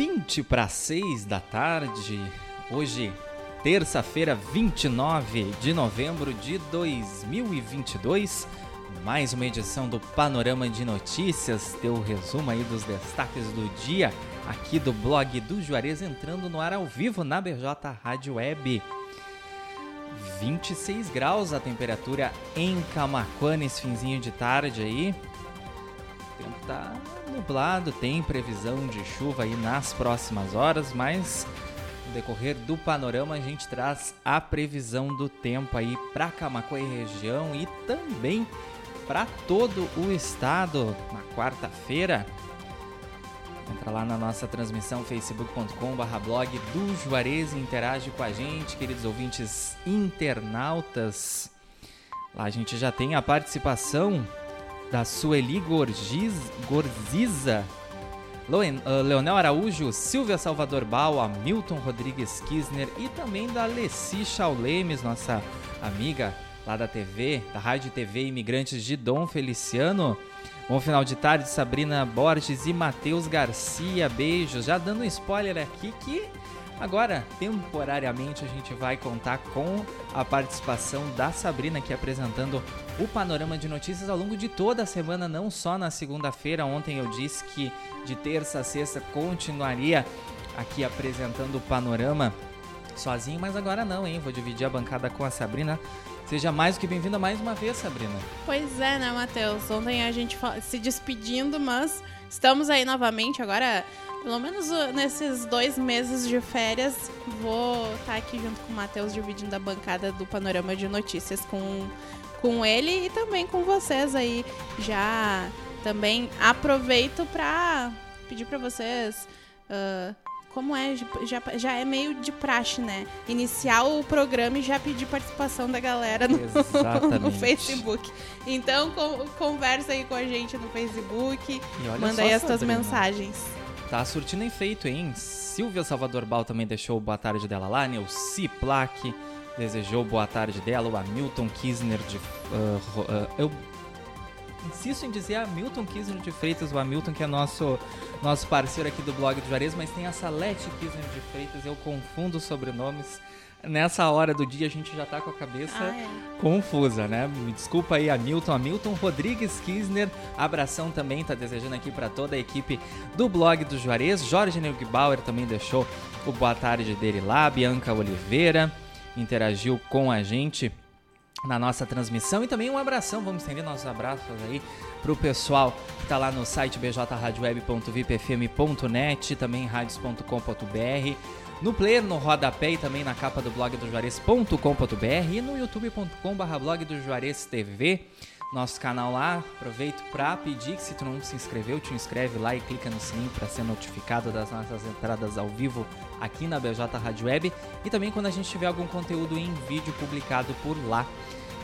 20 para 6 da tarde, hoje, terça-feira, 29 de novembro de 2022. Mais uma edição do Panorama de Notícias, teu resumo aí dos destaques do dia, aqui do blog do Juarez, entrando no ar ao vivo na BJ Rádio Web. 26 graus a temperatura em Camacuã nesse finzinho de tarde aí. O tempo tá nublado, tem previsão de chuva aí nas próximas horas, mas no decorrer do panorama a gente traz a previsão do tempo aí para Camacuã e região e também para todo o estado na quarta-feira. Entra lá na nossa transmissão facebook.com/blog do Juarez e interage com a gente, queridos ouvintes internautas. Lá a gente já tem a participação da Sueli Gorgiz, Gorziza, ah, Leonel Araújo, Silvia Salvador Bal, Hamilton Rodrigues Kisner e também da Alessi Chaulemes, nossa amiga lá da TV, da Rádio TV Imigrantes de Dom Feliciano. Bom final de tarde, Sabrina Borges e Matheus Garcia. Beijos. Já dando um spoiler aqui que Agora, temporariamente, a gente vai contar com a participação da Sabrina aqui apresentando o panorama de notícias ao longo de toda a semana, não só na segunda-feira. Ontem eu disse que de terça a sexta continuaria aqui apresentando o panorama sozinho, mas agora não, hein? Vou dividir a bancada com a Sabrina. Seja mais do que bem-vinda mais uma vez, Sabrina. Pois é, né, Matheus? Ontem a gente se despedindo, mas estamos aí novamente. Agora pelo menos uh, nesses dois meses de férias, vou estar tá aqui junto com o Matheus dividindo a bancada do Panorama de Notícias com, com ele e também com vocês aí. Já também aproveito para pedir para vocês. Uh, como é, já, já é meio de praxe, né? Iniciar o programa e já pedir participação da galera no, no Facebook. Então, com, conversa aí com a gente no Facebook, manda aí as tuas mensagens. Tá surtindo efeito, hein? Silvia Salvador Bal também deixou boa tarde dela lá, Neuci Plaque desejou boa tarde dela, o Hamilton Kisner de. Uh, uh, eu insisto em dizer Hamilton Kisner de Freitas, o Hamilton que é nosso, nosso parceiro aqui do blog do Juarez, mas tem a Salete Kisner de Freitas, eu confundo sobrenomes nessa hora do dia a gente já tá com a cabeça ah, é. confusa, né? Me desculpa aí, Hamilton. Hamilton Rodrigues Kisner, abração também, tá desejando aqui para toda a equipe do blog do Juarez. Jorge Neugbauer também deixou o boa tarde dele lá. Bianca Oliveira interagiu com a gente na nossa transmissão e também um abração, vamos estender nossos abraços aí pro pessoal que tá lá no site bjradioweb.vipfm.net, também radios.com.br, no player, no rodapé e também na capa do blog do Juarez.com.br e no youtube.com.br blog do Juarez TV. Nosso canal lá, aproveito para pedir que se tu não se inscreveu, te inscreve lá e clica no sininho para ser notificado das nossas entradas ao vivo aqui na BJ Rádio Web e também quando a gente tiver algum conteúdo em vídeo publicado por lá.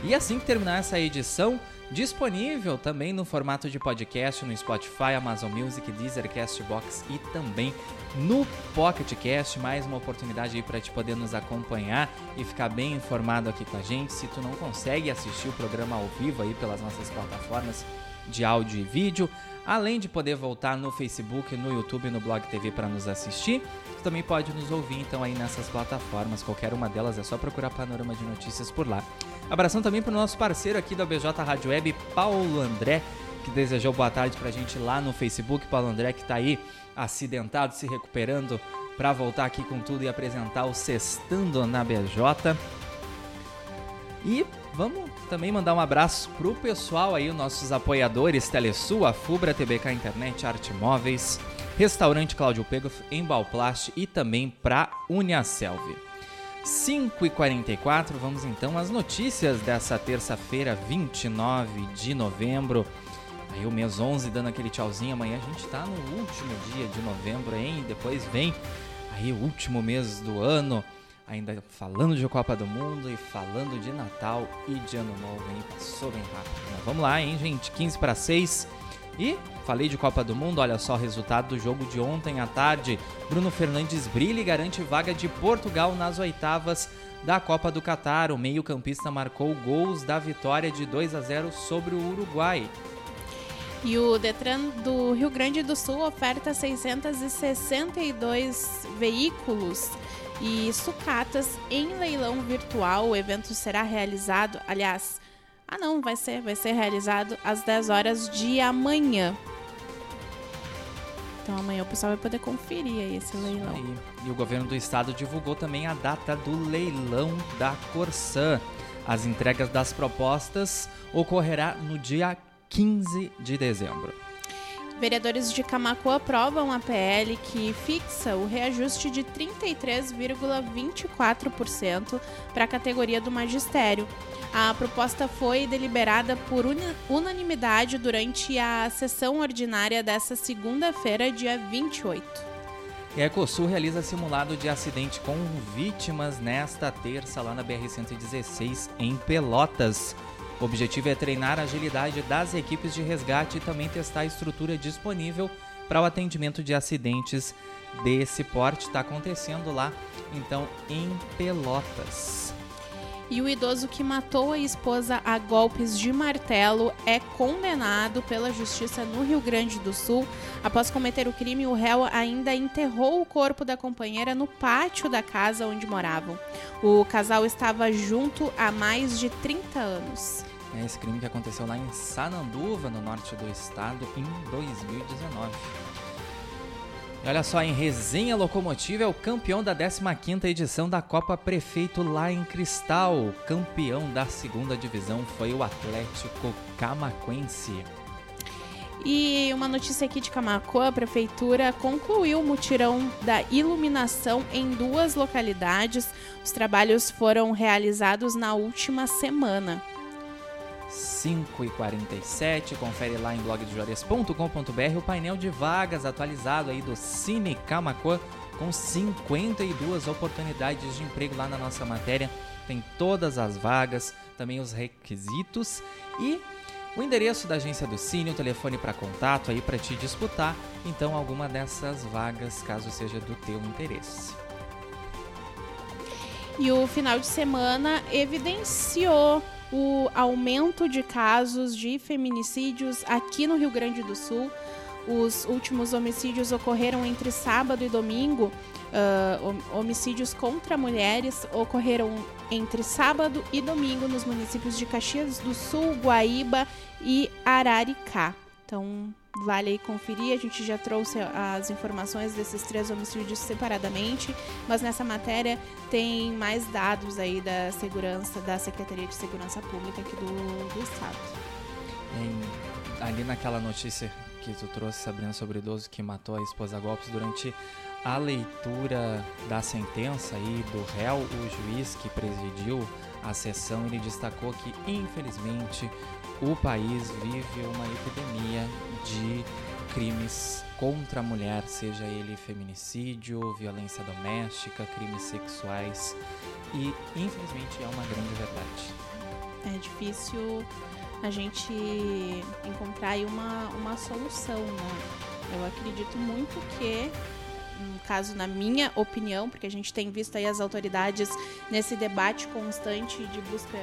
E assim que terminar essa edição, disponível também no formato de podcast no Spotify, Amazon Music, Deezer, Castbox e também no Pocket Cast. Mais uma oportunidade aí para te poder nos acompanhar e ficar bem informado aqui com a gente. Se tu não consegue assistir o programa ao vivo aí pelas nossas plataformas de áudio e vídeo, além de poder voltar no Facebook, no YouTube, no Blog TV para nos assistir, tu também pode nos ouvir então aí nessas plataformas. Qualquer uma delas é só procurar Panorama de Notícias por lá. Abração também para o nosso parceiro aqui da BJ Rádio Web, Paulo André, que desejou boa tarde para a gente lá no Facebook. Paulo André que está aí acidentado, se recuperando para voltar aqui com tudo e apresentar o Sextando na BJ. E vamos também mandar um abraço pro pessoal aí, os nossos apoiadores Telesul, a Fubra, TBK Internet, Arte Móveis, Restaurante Cláudio Pego, Embalplast e também para Uniaselv. 5h44, vamos então às notícias dessa terça-feira, 29 de novembro. Aí o mês 11 dando aquele tchauzinho, amanhã a gente tá no último dia de novembro, hein? Depois vem aí o último mês do ano, ainda falando de Copa do Mundo e falando de Natal e de Ano Novo, hein? Passou bem rápido. Mas vamos lá, hein, gente? 15 para 6. E falei de Copa do Mundo, olha só o resultado do jogo de ontem à tarde. Bruno Fernandes brilha e garante vaga de Portugal nas oitavas da Copa do Catar. O meio-campista marcou gols da vitória de 2 a 0 sobre o Uruguai. E o Detran do Rio Grande do Sul oferta 662 veículos e sucatas em leilão virtual. O evento será realizado, aliás, ah não, vai ser, vai ser realizado às 10 horas de amanhã. Então amanhã o pessoal vai poder conferir aí esse leilão. Aí. E o governo do estado divulgou também a data do leilão da Corsã. As entregas das propostas ocorrerá no dia 15 de dezembro. Vereadores de Camacuã aprovam a PL que fixa o reajuste de 33,24% para a categoria do magistério. A proposta foi deliberada por unanimidade durante a sessão ordinária desta segunda-feira, dia 28. E Ecosul realiza simulado de acidente com vítimas nesta terça lá na BR-116 em Pelotas. O objetivo é treinar a agilidade das equipes de resgate e também testar a estrutura disponível para o atendimento de acidentes desse porte. Está acontecendo lá, então, em Pelotas. E o idoso que matou a esposa a golpes de martelo é condenado pela justiça no Rio Grande do Sul. Após cometer o crime, o réu ainda enterrou o corpo da companheira no pátio da casa onde moravam. O casal estava junto há mais de 30 anos. É esse crime que aconteceu lá em Sananduva, no norte do estado, em 2019. Olha só, em Resenha Locomotiva é o campeão da 15ª edição da Copa Prefeito lá em Cristal. Campeão da segunda divisão foi o Atlético Camaquense. E uma notícia aqui de Camacuã, a prefeitura concluiu o mutirão da iluminação em duas localidades. Os trabalhos foram realizados na última semana. 5 e 47 confere lá em blogdojuarez.com.br o painel de vagas atualizado aí do Cine Camacuã com 52 oportunidades de emprego lá na nossa matéria. Tem todas as vagas, também os requisitos e o endereço da agência do Cine, o telefone para contato aí para te disputar, então alguma dessas vagas, caso seja do teu interesse. E o final de semana evidenciou o aumento de casos de feminicídios aqui no Rio Grande do Sul. Os últimos homicídios ocorreram entre sábado e domingo. Uh, homicídios contra mulheres ocorreram entre sábado e domingo nos municípios de Caxias do Sul, Guaíba e Araricá. Então, vale aí conferir. A gente já trouxe as informações desses três homicídios separadamente, mas nessa matéria tem mais dados aí da segurança, da Secretaria de Segurança Pública aqui do, do Estado. Em, ali naquela notícia que tu trouxe, Sabrina, sobre o idoso que matou a esposa golpes durante a leitura da sentença aí do réu, o juiz que presidiu a sessão, ele destacou que, infelizmente, o país vive uma epidemia de crimes contra a mulher, seja ele feminicídio, violência doméstica, crimes sexuais. E infelizmente é uma grande verdade. É difícil a gente encontrar aí uma, uma solução, né? Eu acredito muito que no caso, na minha opinião, porque a gente tem visto aí as autoridades nesse debate constante de busca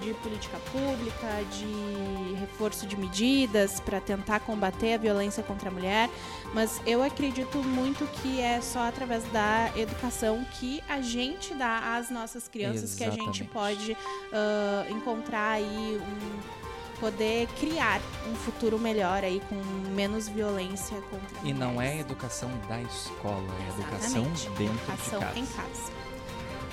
de política pública, de reforço de medidas para tentar combater a violência contra a mulher, mas eu acredito muito que é só através da educação que a gente dá às nossas crianças Exatamente. que a gente pode uh, encontrar aí um poder criar um futuro melhor aí com menos violência contra E não é educação da escola, é educação dentro educação de casa. em casa.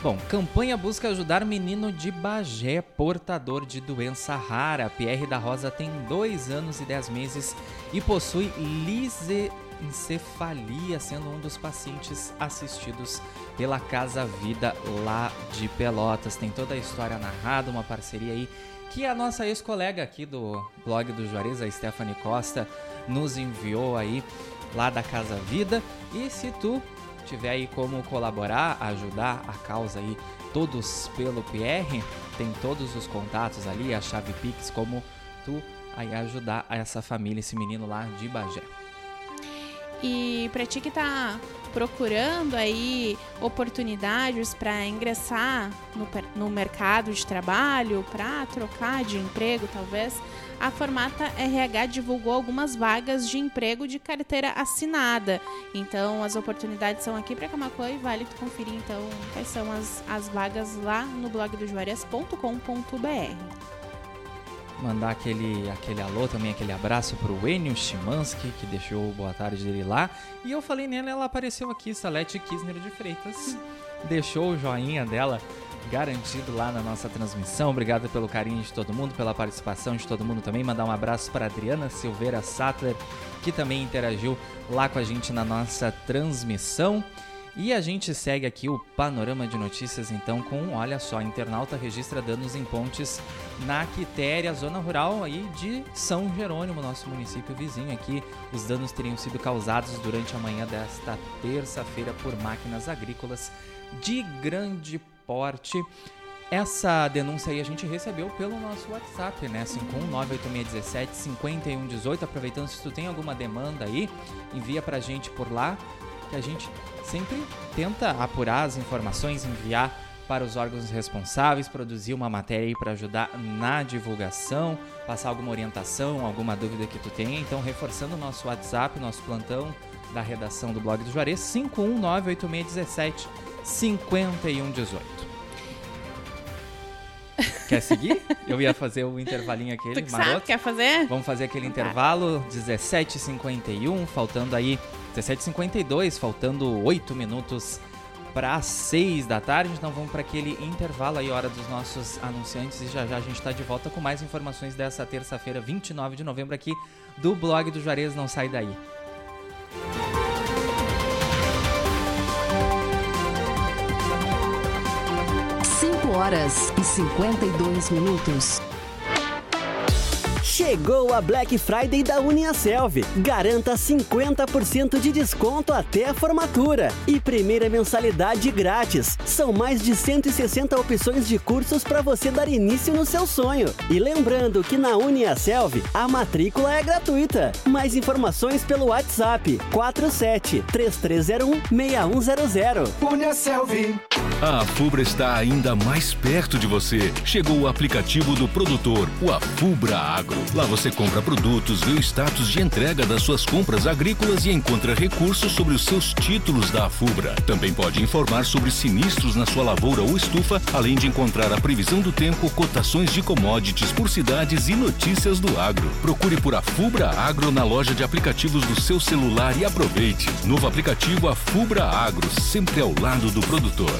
Bom, campanha busca ajudar menino de Bagé portador de doença rara. Pierre da Rosa tem dois anos e dez meses e possui lisencefalia, sendo um dos pacientes assistidos pela Casa Vida lá de Pelotas. Tem toda a história narrada, uma parceria aí que a nossa ex-colega aqui do blog do Juarez, a Stephanie Costa, nos enviou aí lá da Casa Vida. E se tu tiver aí como colaborar, ajudar a causa aí, todos pelo PR, tem todos os contatos ali, a chave Pix, como tu aí ajudar essa família, esse menino lá de Bagé. E pra ti que tá procurando aí oportunidades para ingressar no, no mercado de trabalho, para trocar de emprego, talvez, a Formata RH divulgou algumas vagas de emprego de carteira assinada. Então, as oportunidades são aqui para Camacuã e vale tu conferir então quais são as, as vagas lá no blog do Juarez.com.br mandar aquele, aquele alô também, aquele abraço pro Enio Chimansky, que deixou boa tarde dele lá. E eu falei nela, ela apareceu aqui, Salete Kisner de Freitas. Deixou o joinha dela garantido lá na nossa transmissão. Obrigado pelo carinho de todo mundo, pela participação de todo mundo também. Mandar um abraço para Adriana Silveira Sattler, que também interagiu lá com a gente na nossa transmissão. E a gente segue aqui o panorama de notícias então com, olha só, internauta registra danos em pontes na Quitéria, zona rural aí de São Jerônimo, nosso município vizinho aqui. Os danos teriam sido causados durante a manhã desta terça-feira por máquinas agrícolas de grande porte. Essa denúncia aí a gente recebeu pelo nosso WhatsApp, né? 51986175118. Aproveitando, se tu tem alguma demanda aí, envia pra gente por lá, que a gente sempre tenta apurar as informações, enviar para os órgãos responsáveis, produzir uma matéria aí para ajudar na divulgação, passar alguma orientação, alguma dúvida que tu tenha. Então, reforçando o nosso WhatsApp, nosso plantão da redação do blog do Juarez, 5198617 5118. Quer seguir? Eu ia fazer o intervalinho aquele, tu que maroto. Sabe, quer fazer? Vamos fazer aquele então tá. intervalo, 17h51, faltando aí 17h52, faltando 8 minutos para 6 da tarde. Então vamos para aquele intervalo aí, hora dos nossos anunciantes. E já já a gente está de volta com mais informações dessa terça-feira, 29 de novembro, aqui do blog do Juarez. Não sai daí. 5 horas e 52 minutos. Chegou a Black Friday da Uniaselv. Garanta 50% de desconto até a formatura e primeira mensalidade grátis. São mais de 160 opções de cursos para você dar início no seu sonho. E lembrando que na Uniaselv a matrícula é gratuita. Mais informações pelo WhatsApp 47 3301 6100. Uniaselv. A Afubra está ainda mais perto de você. Chegou o aplicativo do produtor, o Afubra Agro. Lá você compra produtos, vê o status de entrega das suas compras agrícolas e encontra recursos sobre os seus títulos da Afubra. Também pode informar sobre sinistros na sua lavoura ou estufa, além de encontrar a previsão do tempo, cotações de commodities por cidades e notícias do agro. Procure por Afubra Agro na loja de aplicativos do seu celular e aproveite. Novo aplicativo Afubra Agro, sempre ao lado do produtor.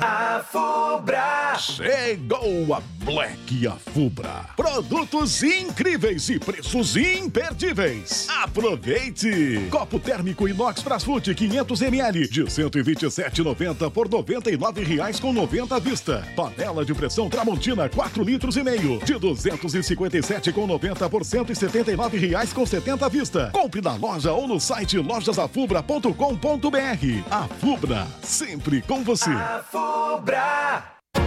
A Fubra! Chegou a Black Afubra. Produtos incríveis e preços imperdíveis. Aproveite! Copo térmico inox Brasfoot 500 ml de 127,90 por 99 reais com 90 à vista. Panela de pressão Tramontina 4 litros e meio de 257,90 por 179 reais com 70 à vista. Compre na loja ou no site lojasafubra.com.br. A Fubra, sempre com você. Fubra.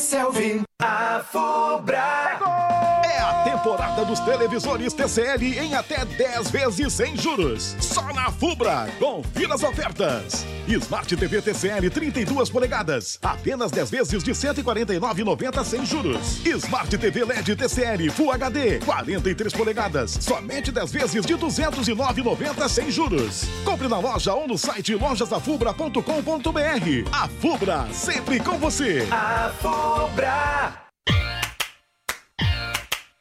Selvi, a Fubra. É a temporada dos televisores TCL em até 10 vezes sem juros. Só na Fubra. Confira as ofertas. Smart TV TCL 32 polegadas, apenas 10 vezes de 149,90 sem juros. Smart TV LED TCL Full HD 43 polegadas, somente 10 vezes de 209,90 sem juros. Compre na loja ou no site lojasafubra.com.br. A Fubra, sempre com você. A Fubra.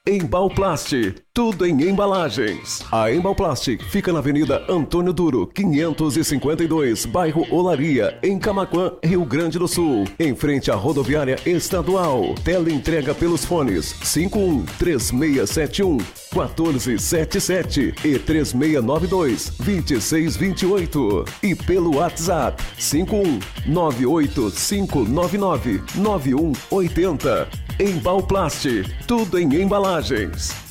Embalplast, tudo em embalagens. A Embalplast fica na Avenida Antônio Duro, 552, bairro Olaria, em Camaquã, Rio Grande do Sul, em frente à rodoviária estadual. Tela entrega pelos fones 51 3671 1477 e 3692 2628 e pelo WhatsApp 51 98599 9180. Embalplast, tudo em embalagens.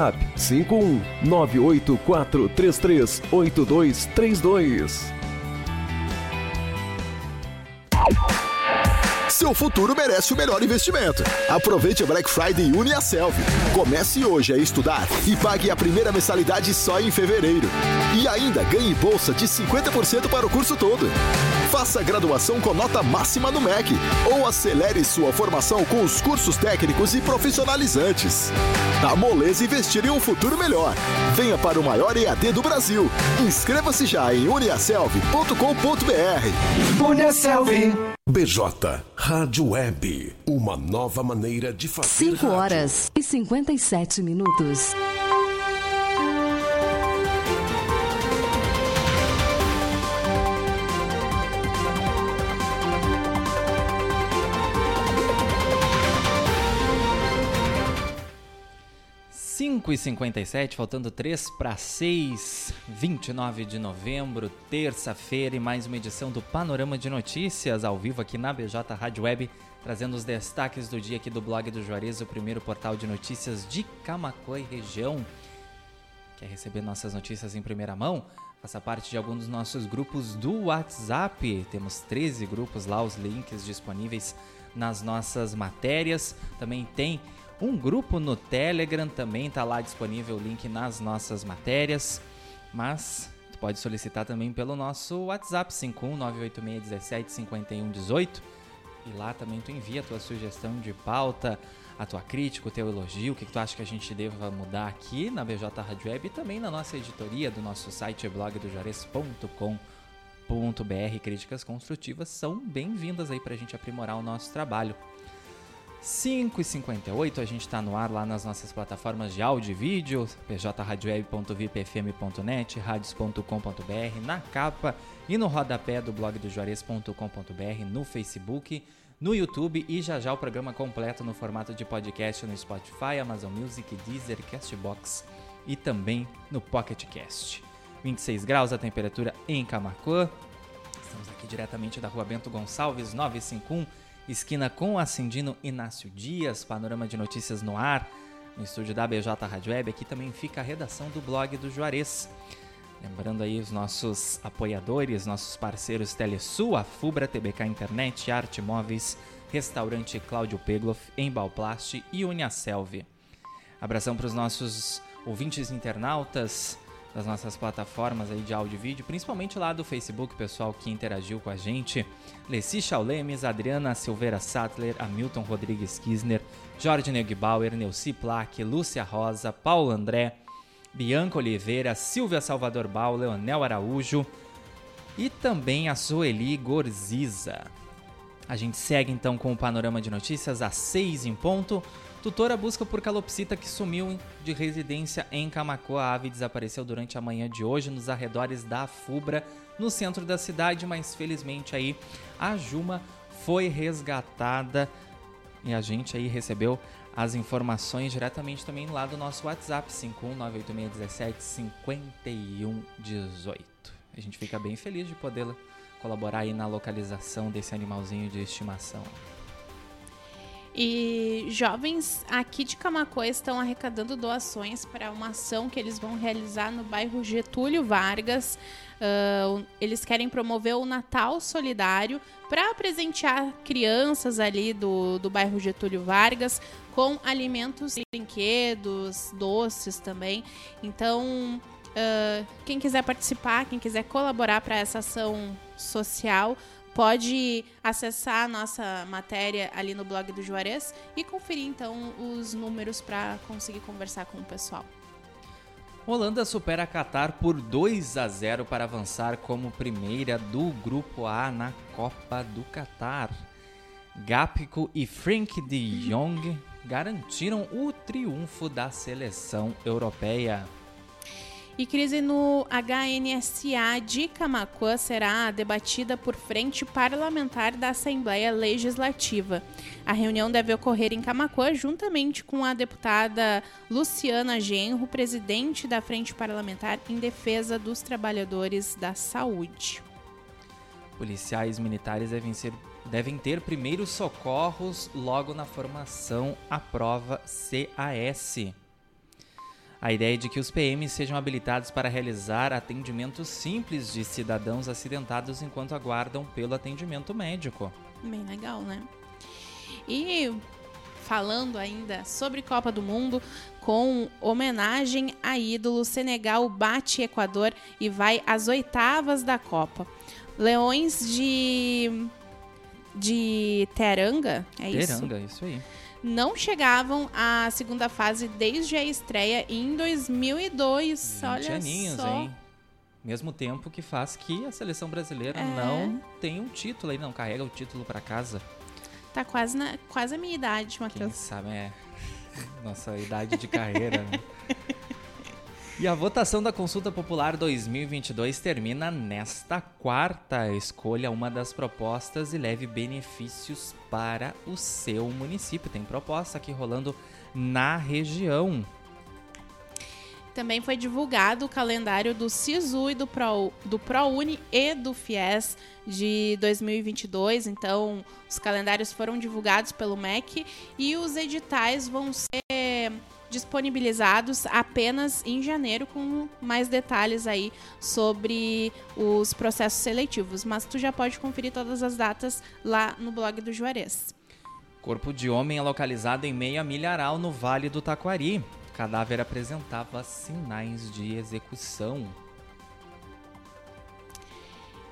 WhatsApp 51 98433 Seu futuro merece o melhor investimento. Aproveite a Black Friday UniaSelv. Comece hoje a estudar e pague a primeira mensalidade só em fevereiro. E ainda ganhe bolsa de 50% para o curso todo. Faça graduação com nota máxima no MEC ou acelere sua formação com os cursos técnicos e profissionalizantes. A Moleza investir em um futuro melhor. Venha para o maior EAD do Brasil. Inscreva-se já em uniaselv.com.br. Uniaselv. BJ Rádio Web, uma nova maneira de fazer 5 rádio. horas e 57 minutos. Cinco e 57 faltando 3 para 6, 29 de novembro, terça-feira, e mais uma edição do Panorama de Notícias, ao vivo aqui na BJ Rádio Web, trazendo os destaques do dia aqui do blog do Juarez, o primeiro portal de notícias de Camacuã e região. Quer receber nossas notícias em primeira mão? Faça parte de algum dos nossos grupos do WhatsApp. Temos 13 grupos lá, os links disponíveis nas nossas matérias. Também tem um grupo no Telegram, também está lá disponível o link nas nossas matérias. Mas tu pode solicitar também pelo nosso WhatsApp 51986175118 e lá também tu envia a tua sugestão de pauta, a tua crítica, o teu elogio, o que, que tu acha que a gente deva mudar aqui na BJ Rádio Web e também na nossa editoria do nosso site blogdojuarez.com.br. Críticas construtivas são bem-vindas aí para a gente aprimorar o nosso trabalho. 5h58, a gente está no ar lá nas nossas plataformas de áudio e vídeo, pjradioweb.vipfm.net, radios.com.br, na capa e no rodapé do blog do Juarez.com.br, no Facebook, no YouTube e já já o programa completo no formato de podcast no Spotify, Amazon Music, Deezer, Castbox e também no Pocket Cast. 26 graus a temperatura em Camacuã. Estamos aqui diretamente da rua Bento Gonçalves, 951, esquina com Acendino Inácio Dias, panorama de notícias no ar, no estúdio da BJ Rádio Web. Aqui também fica a redação do blog do Juarez. Lembrando aí os nossos apoiadores, nossos parceiros Telesul, a Fubra, TBK Internet, Arte Móveis, Restaurante Cláudio Pegloff, Embalplast e Uniaselv. Abração para os nossos ouvintes internautas das nossas plataformas aí de áudio e vídeo, principalmente lá do Facebook, pessoal que interagiu com a gente. Leci Chaulemes, Adriana Silveira Sattler, Hamilton Rodrigues Kisner, Jorge Neugbauer, Neuci Plaque, Lúcia Rosa, Paulo André, Bianca Oliveira, Silvia Salvador Bal, Leonel Araújo e também a Sueli Gorziza. A gente segue então com o panorama de notícias às 6 em ponto. Tutora busca por calopsita que sumiu de residência em Camacoa. A ave desapareceu durante a manhã de hoje nos arredores da Fubra, no centro da cidade, mas felizmente aí a Juma foi resgatada e a gente aí recebeu as informações diretamente também lá do nosso WhatsApp 51986175118. A gente fica bem feliz de poder colaborar aí na localização desse animalzinho de estimação. E jovens aqui de Camacuã estão arrecadando doações para uma ação que eles vão realizar no bairro Getúlio Vargas. Uh, eles querem promover o Natal Solidário para presentear crianças ali do, do bairro Getúlio Vargas com alimentos, brinquedos, doces também. Então, uh, quem quiser participar, quem quiser colaborar para essa ação social, pode acessar a nossa matéria ali no blog do Juarez e conferir então os números para conseguir conversar com o pessoal. Holanda supera a Qatar por 2 a 0 para avançar como primeira do Grupo A na Copa do Qatar. Gápico e Frank de Jong garantiram o triunfo da seleção europeia. E crise no HNSA de Camacuã será debatida por frente parlamentar da Assembleia Legislativa. A reunião deve ocorrer em Camacuã juntamente com a deputada Luciana Genro, presidente da Frente Parlamentar em Defesa dos Trabalhadores da Saúde. Policiais militares devem, ser, devem ter primeiros socorros logo na formação à prova CAS. A ideia é de que os PMs sejam habilitados para realizar atendimentos simples de cidadãos acidentados enquanto aguardam pelo atendimento médico. Bem legal, né? E falando ainda sobre Copa do Mundo, com homenagem a ídolo, Senegal bate Equador e vai às oitavas da Copa. Leões de de Teranga, é Teranga, isso? Teranga, isso aí não chegavam à segunda fase desde a estreia em 2002. 20 Olha aninhos, só. hein? Mesmo tempo que faz que a seleção brasileira É. não tem um título aí, não carrega o título para casa. Tá quase, na, quase a minha idade, Quem Matheus. sabe é nossa idade de carreira, né? E a votação da Consulta Popular 2022 termina nesta quarta. Escolha uma das propostas e leve benefícios para o seu município. Tem proposta aqui rolando na região. Também foi divulgado o calendário do SISU e do, Pro, do ProUni e do FIES de 2022. Então, os calendários foram divulgados pelo MEC e os editais vão ser disponibilizados apenas em janeiro com mais detalhes aí sobre os processos seletivos, mas tu já pode conferir todas as datas lá no blog do Juarez. Corpo de homem é localizado em meio a milharal no Vale do Taquari. Cadáver apresentava sinais de execução.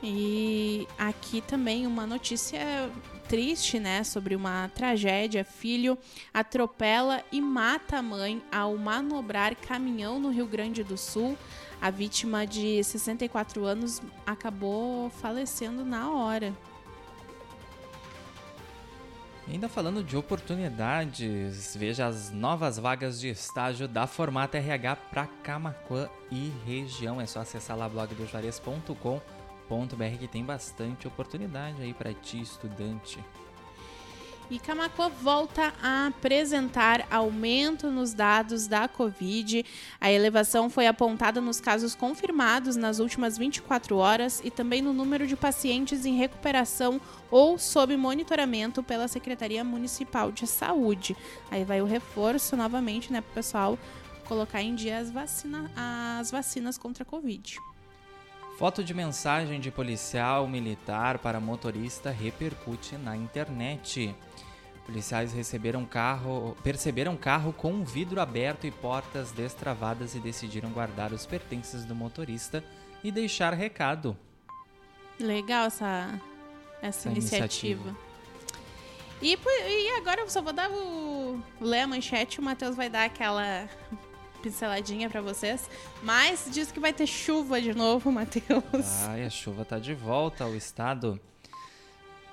E aqui também uma notícia triste, né, sobre uma tragédia. Filho atropela e mata a mãe ao manobrar caminhão no Rio Grande do Sul. A vítima de 64 anos acabou falecendo na hora. Ainda falando de oportunidades, veja as novas vagas de estágio da Formata RH para Camacuã e região. É só acessar lá blogdojuarez.com.br que tem bastante oportunidade aí para ti, estudante. E Camacuã volta a apresentar aumento nos dados da Covid. A elevação foi apontada nos casos confirmados nas últimas 24 horas e também no número de pacientes em recuperação ou sob monitoramento pela Secretaria Municipal de Saúde. Aí vai o reforço novamente, né, para o pessoal colocar em dia as, vacina, as vacinas contra a Covid. Foto de mensagem de policial militar para motorista repercute na internet. Policiais receberam carro, perceberam carro com vidro aberto e portas destravadas e decidiram guardar os pertences do motorista e deixar recado. Legal essa, essa, Essa iniciativa. iniciativa. E, e agora eu só vou dar o. ler a manchete, o Matheus vai dar aquela pinceladinha pra vocês. Mas diz que vai ter chuva de novo, Matheus. Ai, a chuva tá de volta ao estado.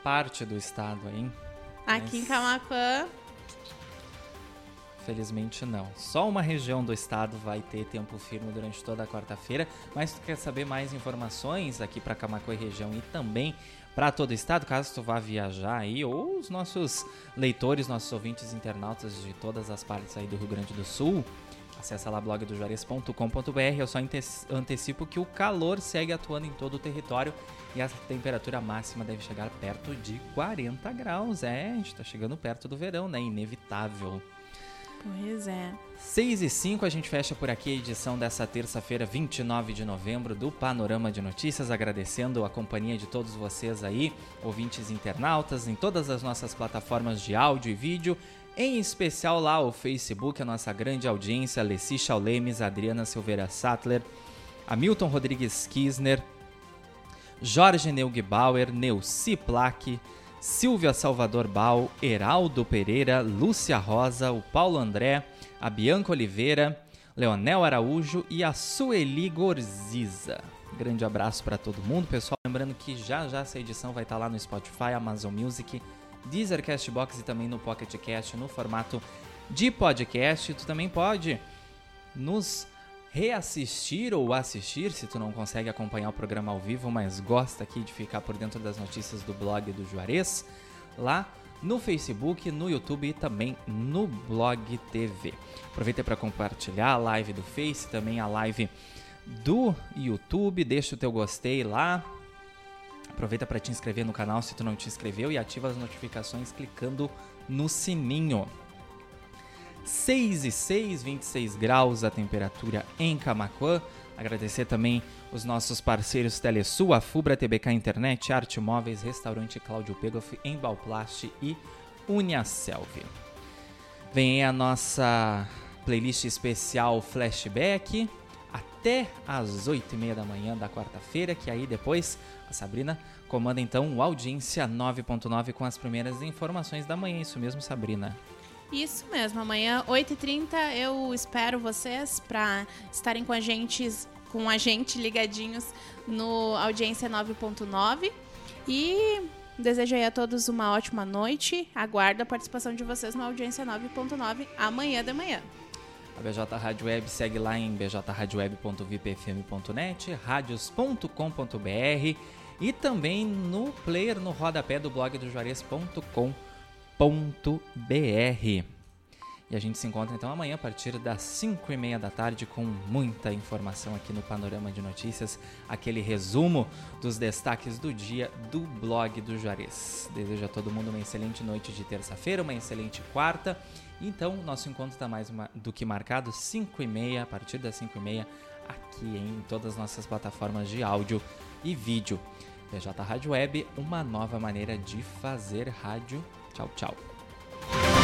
Parte do estado, hein? Aqui em Mas, Camacuã. Felizmente não. Só uma região do estado vai ter tempo firme durante toda a quarta-feira. Mas se tu quer saber mais informações aqui para Camacuã e região e também para todo o estado, caso tu vá viajar aí, ou os nossos leitores, nossos ouvintes internautas de todas as partes aí do Rio Grande do Sul, acessa lá blogdojuarez.com.br, eu só antecipo que o calor segue atuando em todo o território e a temperatura máxima deve chegar perto de 40 graus. É, a gente tá chegando perto do verão, né? Inevitável. Pois é. 6 e 5 a gente fecha por aqui a edição dessa terça-feira, 29 de novembro, do Panorama de Notícias, agradecendo a companhia de todos vocês aí, ouvintes internautas, em todas as nossas plataformas de áudio e vídeo, em especial lá o Facebook, a nossa grande audiência, Alessi Chaulemes, Adriana Silveira Sattler, Hamilton Rodrigues Kisner, Jorge Neugbauer, Neuci Plaque, Silvia Salvador Bal, Heraldo Pereira, Lúcia Rosa, o Paulo André, a Bianca Oliveira, Leonel Araújo e a Sueli Gorziza. Grande abraço para todo mundo, pessoal. Lembrando que já já essa edição vai estar tá lá no Spotify, Amazon Music, Deezer Castbox e também no Pocket Cast no formato de podcast. Tu também pode nos reassistir ou assistir, se tu não consegue acompanhar o programa ao vivo, mas gosta aqui de ficar por dentro das notícias do blog do Juarez, lá no Facebook, no YouTube e também no Blog TV. Aproveita para compartilhar a live do Face, também a live do YouTube, deixa o teu gostei lá. Aproveita para te inscrever no canal se tu não te inscreveu e ativa as notificações clicando no sininho. 6 e 6, 26 graus a temperatura em Camacuã. Agradecer também os nossos parceiros Telesul, a Fubra TBK Internet, Arte Móveis, Restaurante Cláudio Pegoff, Embalplast e Uniaselv. Vem aí a nossa playlist especial Flashback até às 8h30 da manhã da quarta-feira, que aí depois a Sabrina comanda então o Audiência 9.9 com as primeiras informações da manhã. Isso mesmo, Sabrina. Isso mesmo, amanhã 8h30 eu espero vocês para estarem com a gente, com a gente ligadinhos no Audiência 9.9 e desejo aí a todos uma ótima noite. Aguardo a participação de vocês no Audiência 9.9 amanhã de manhã. A BJ Rádio Web segue lá em bjradioweb.vipfm.net, radios.com.br e também no player no rodapé do blog do Juarez.com.br www.panorama.br. E a gente se encontra então amanhã a partir das 5 e meia da tarde com muita informação aqui no Panorama de Notícias, aquele resumo dos destaques do dia do blog do Juarez. Desejo a todo mundo uma excelente noite de terça-feira, uma excelente quarta. Então, nosso encontro está mais uma, do que marcado, 5 e meia, a partir das 5 e meia, aqui em todas as nossas plataformas de áudio e vídeo. PJ Rádio Web, uma nova maneira de fazer rádio Tchau, tchau.